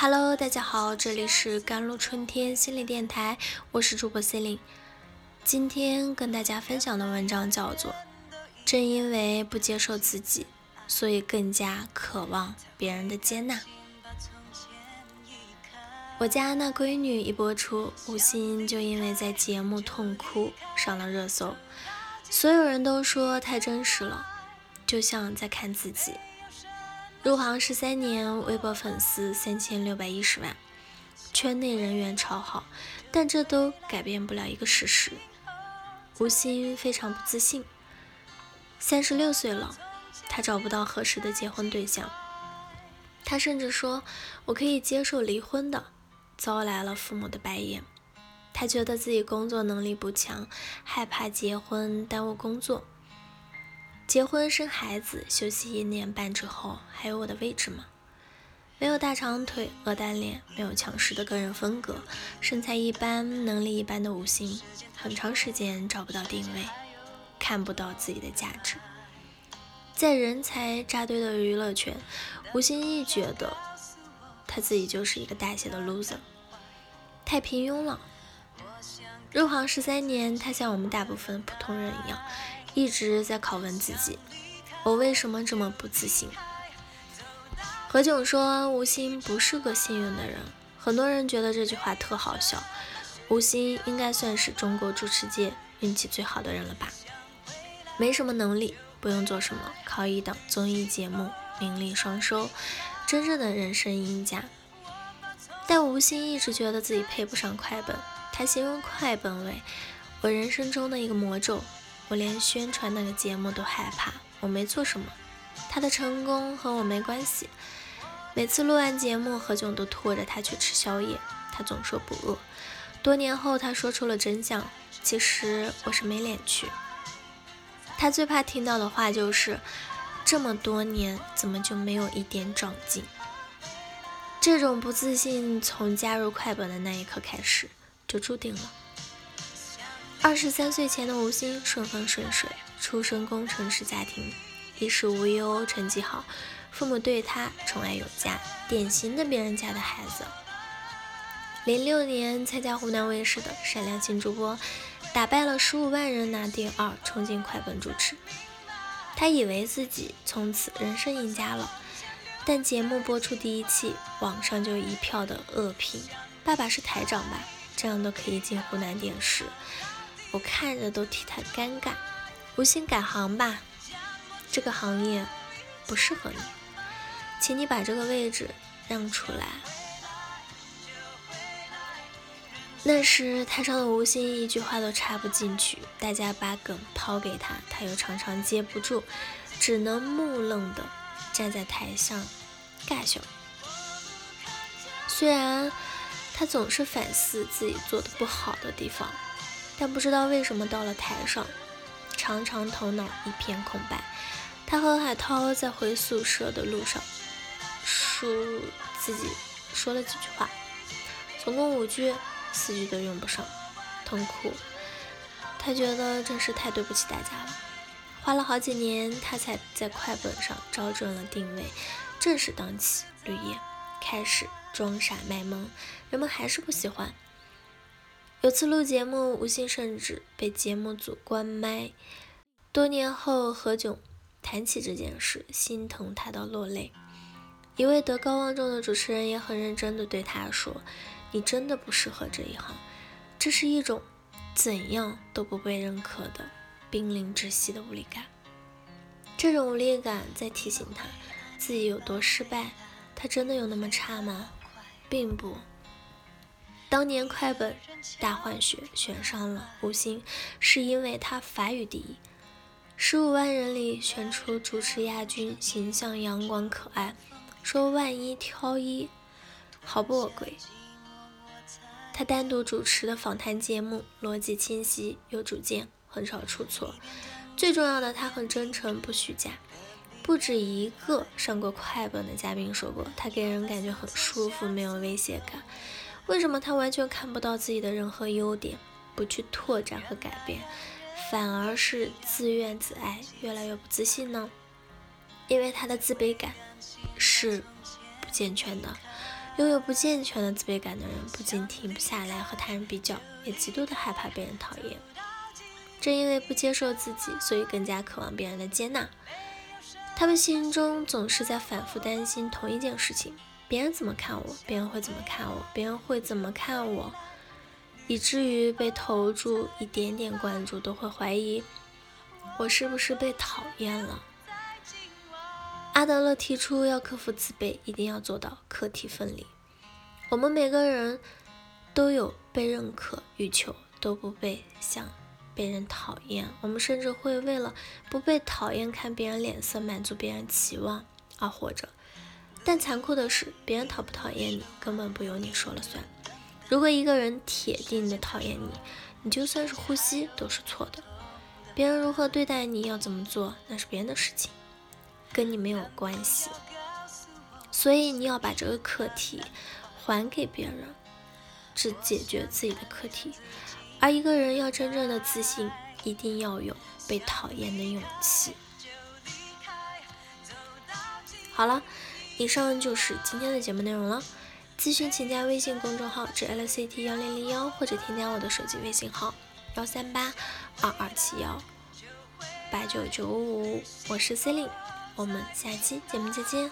Hello，大家好，这里是甘露春天心理电台，我是主播 c e l i n e 今天跟大家分享的文章叫做《正因为不接受自己，所以更加渴望别人的接纳》。我家那闺女一播出，吴昕就因为在节目痛哭上了热搜，所有人都说太真实了，就像在看自己。入行十三年，微博粉丝三千六百一十万，圈内人缘超好，但这都改变不了一个事实：吴昕非常不自信。三十六岁了，她找不到合适的结婚对象。她甚至说：“我可以接受离婚的。”遭来了父母的白眼。她觉得自己工作能力不强，害怕结婚耽误工作。结婚生孩子，休息一年半之后，还有我的位置吗？没有大长腿、鹅蛋脸，没有强势的个人风格，身材一般、能力一般的吴昕，很长时间找不到定位，看不到自己的价值。在人才扎堆的娱乐圈，吴昕一觉得他自己就是一个大写的 loser，太平庸了。入行十三年，他像我们大部分普通人一样。一直在拷问自己，我为什么这么不自信？何炅说吴昕不是个幸运的人，很多人觉得这句话特好笑。吴昕应该算是中国主持界运气最好的人了吧？没什么能力，不用做什么，靠一档综艺节目名利双收，真正的人生赢家。但吴昕一直觉得自己配不上快本，他形容快本为我人生中的一个魔咒。我连宣传那个节目都害怕，我没做什么，他的成功和我没关系。每次录完节目，何炅都拖着他去吃宵夜，他总说不饿。多年后，他说出了真相，其实我是没脸去。他最怕听到的话就是，这么多年怎么就没有一点长进？这种不自信从加入快本的那一刻开始就注定了。二十三岁前的吴昕顺风顺水，出身工程师家庭，衣食无忧，成绩好，父母对他宠爱有加，典型的别人家的孩子。零六年参加湖南卫视的《闪亮新主播》，打败了十五万人拿第二，冲进快本主持。他以为自己从此人生赢家了，但节目播出第一期，网上就一票的恶评：“爸爸是台长吧？这样都可以进湖南电视。”我看着都替他尴尬。吴昕改行吧，这个行业不适合你，请你把这个位置让出来。那时台上的吴昕一句话都插不进去，大家把梗抛给他，他又常常接不住，只能木愣的站在台上尬笑。虽然他总是反思自己做的不好的地方。但不知道为什么到了台上，常常头脑一片空白。他和海涛在回宿舍的路上，说自己说了几句话，总共五句，四句都用不上，痛哭。他觉得真是太对不起大家了。花了好几年，他才在快本上找准了定位，正式当起绿叶，开始装傻卖萌，人们还是不喜欢。有次录节目，吴昕甚至被节目组关麦。多年后，何炅谈起这件事，心疼他到落泪。一位德高望重的主持人也很认真地对他说：“你真的不适合这一行，这是一种怎样都不被认可的濒临窒息的无力感。这种无力感在提醒他自己有多失败。他真的有那么差吗？并不。”当年快本大换血选上了吴昕，是因为他法语第一，十五万人里选出主持亚军，形象阳光可爱，说万一挑一，毫不违规。他单独主持的访谈节目逻辑清晰有主见，很少出错。最重要的，他很真诚，不虚假。不止一个上过快本的嘉宾说过，他给人感觉很舒服，没有威胁感。为什么他完全看不到自己的任何优点，不去拓展和改变，反而是自怨自艾，越来越不自信呢？因为他的自卑感是不健全的，拥有不健全的自卑感的人，不仅停不下来和他人比较，也极度的害怕被人讨厌。正因为不接受自己，所以更加渴望别人的接纳。他们心中总是在反复担心同一件事情：别人怎么看我？别人会怎么看我？别人会怎么看我？以至于被投注一点点关注，都会怀疑我是不是被讨厌了。阿德勒提出，要克服自卑，一定要做到课题分离。我们每个人都有被认可欲求，都不被想被人讨厌。我们甚至会为了不被讨厌、看别人脸色、满足别人期望而活着。但残酷的是，别人讨不讨厌你，根本不由你说了算。如果一个人铁定的讨厌你，你就算是呼吸都是错的。别人如何对待你，要怎么做，那是别人的事情。跟你没有关系，所以你要把这个课题还给别人，只解决自己的课题。而一个人要真正的自信，一定要有被讨厌的勇气。好了，以上就是今天的节目内容了。咨询请加微信公众号 “jlct 幺零零幺”或者添加我的手机微信号幺三八二二七幺八九九五，我是 C e l i n e 我们下期节目再见。